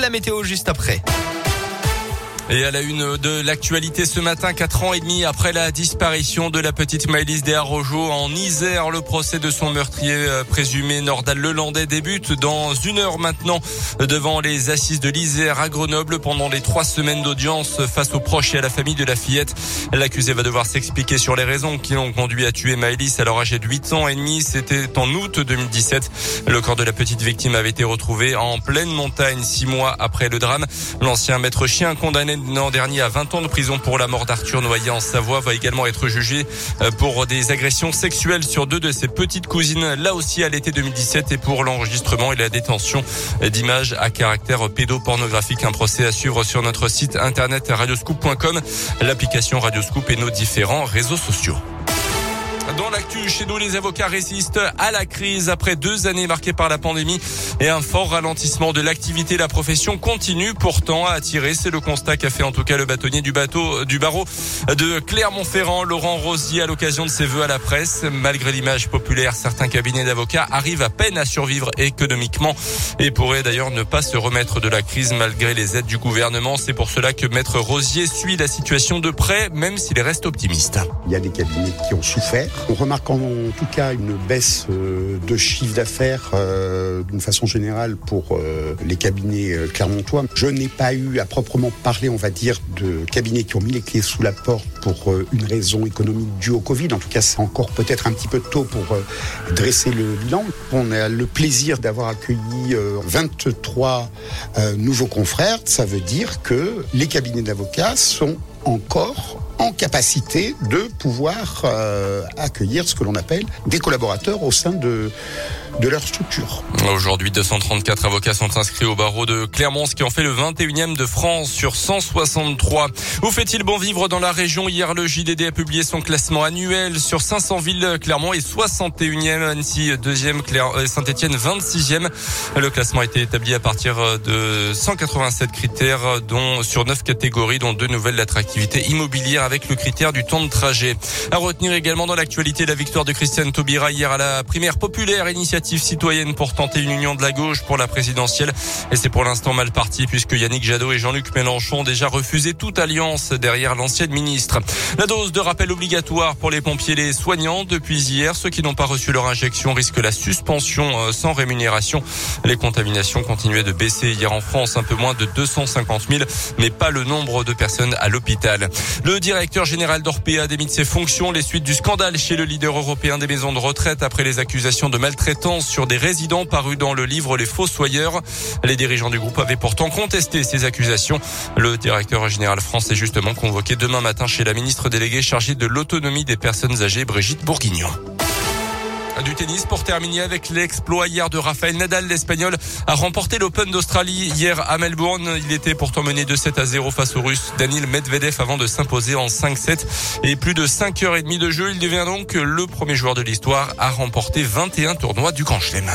La météo juste après. Et à la une de l'actualité ce matin, quatre ans et demi après la disparition de la petite Maëlys Desarrojo en Isère, le procès de son meurtrier euh, présumé Nordal Lelandais débute dans une heure maintenant devant les assises de l'Isère à Grenoble pendant les trois semaines d'audience face aux proches et à la famille de la fillette. L'accusé va devoir s'expliquer sur les raisons qui l'ont conduit à tuer Maëlys alors âgée de 8 ans et demi. C'était en août 2017. Le corps de la petite victime avait été retrouvé en pleine montagne six mois après le drame. L'ancien maître chien condamné l'an dernier à 20 ans de prison pour la mort d'Arthur Noyer en Savoie va également être jugé euh, pour des agressions sexuelles sur deux de ses petites cousines, là aussi à l'été 2017 et pour l'enregistrement et la détention d'images à caractère pédopornographique. Un procès à suivre sur notre site internet radioscoop.com, l'application Radioscoop et nos différents réseaux sociaux. Dans l'actu, chez nous, les avocats résistent à la crise après deux années marquées par la pandémie et un fort ralentissement de l'activité. La profession continue pourtant à attirer. C'est le constat qu'a fait en tout cas le bâtonnier du bateau du barreau de Clermont-Ferrand, Laurent Rosier, à l'occasion de ses vœux à la presse. Malgré l'image populaire, certains cabinets d'avocats arrivent à peine à survivre économiquement et pourraient d'ailleurs ne pas se remettre de la crise malgré les aides du gouvernement. C'est pour cela que Maître Rosier suit la situation de près, même s'il reste optimiste. Il y a des cabinets qui ont souffert on remarque en tout cas une baisse euh, de chiffre d'affaires euh, d'une façon générale pour euh, les cabinets clermontois. Je n'ai pas eu à proprement parler, on va dire, de cabinets qui ont mis les clés sous la porte pour une raison économique due au Covid. En tout cas, c'est encore peut-être un petit peu tôt pour dresser le bilan. On a le plaisir d'avoir accueilli 23 nouveaux confrères. Ça veut dire que les cabinets d'avocats sont encore en capacité de pouvoir euh, accueillir ce que l'on appelle des collaborateurs au sein de, de leur structure. Aujourd'hui, 234 avocats sont inscrits au barreau de Clermont, ce qui en fait le 21e de France sur 163. Où fait-il bon vivre dans la région Hier, le JDD a publié son classement annuel sur 500 villes. Clermont et 61e, Annecy 2e, euh, Saint-Etienne 26e. Le classement a été établi à partir de 187 critères, dont sur 9 catégories, dont deux nouvelles l'attractivité immobilière avec le critère du temps de trajet. À retenir également dans l'actualité la victoire de Christiane Taubira hier à la primaire populaire initiative citoyenne pour tenter une union de la gauche pour la présidentielle. Et c'est pour l'instant mal parti puisque Yannick Jadot et Jean-Luc Mélenchon ont déjà refusé toute alliance derrière l'ancienne ministre. La dose de rappel obligatoire pour les pompiers et les soignants depuis hier. Ceux qui n'ont pas reçu leur injection risquent la suspension euh, sans rémunération. Les contaminations continuaient de baisser hier en France, un peu moins de 250 000, mais pas le nombre de personnes à l'hôpital. Le directeur général d'Orpea démis de ses fonctions les suites du scandale chez le leader européen des maisons de retraite après les accusations de maltraitance sur des résidents parus dans le livre Les Fossoyeurs. Les dirigeants du groupe avaient pourtant contesté ces accusations. Le directeur général français justement convoqué demain matin chez la ministre déléguée chargée de l'autonomie des personnes âgées, Brigitte Bourguignon. Du tennis pour terminer avec l'exploit hier de Rafael Nadal. L'Espagnol a remporté l'Open d'Australie hier à Melbourne. Il était pourtant mené de 7 à 0 face au Russe Danil Medvedev avant de s'imposer en 5-7 et plus de 5 heures et demie de jeu. Il devient donc le premier joueur de l'histoire à remporter 21 tournois du Grand Chelem.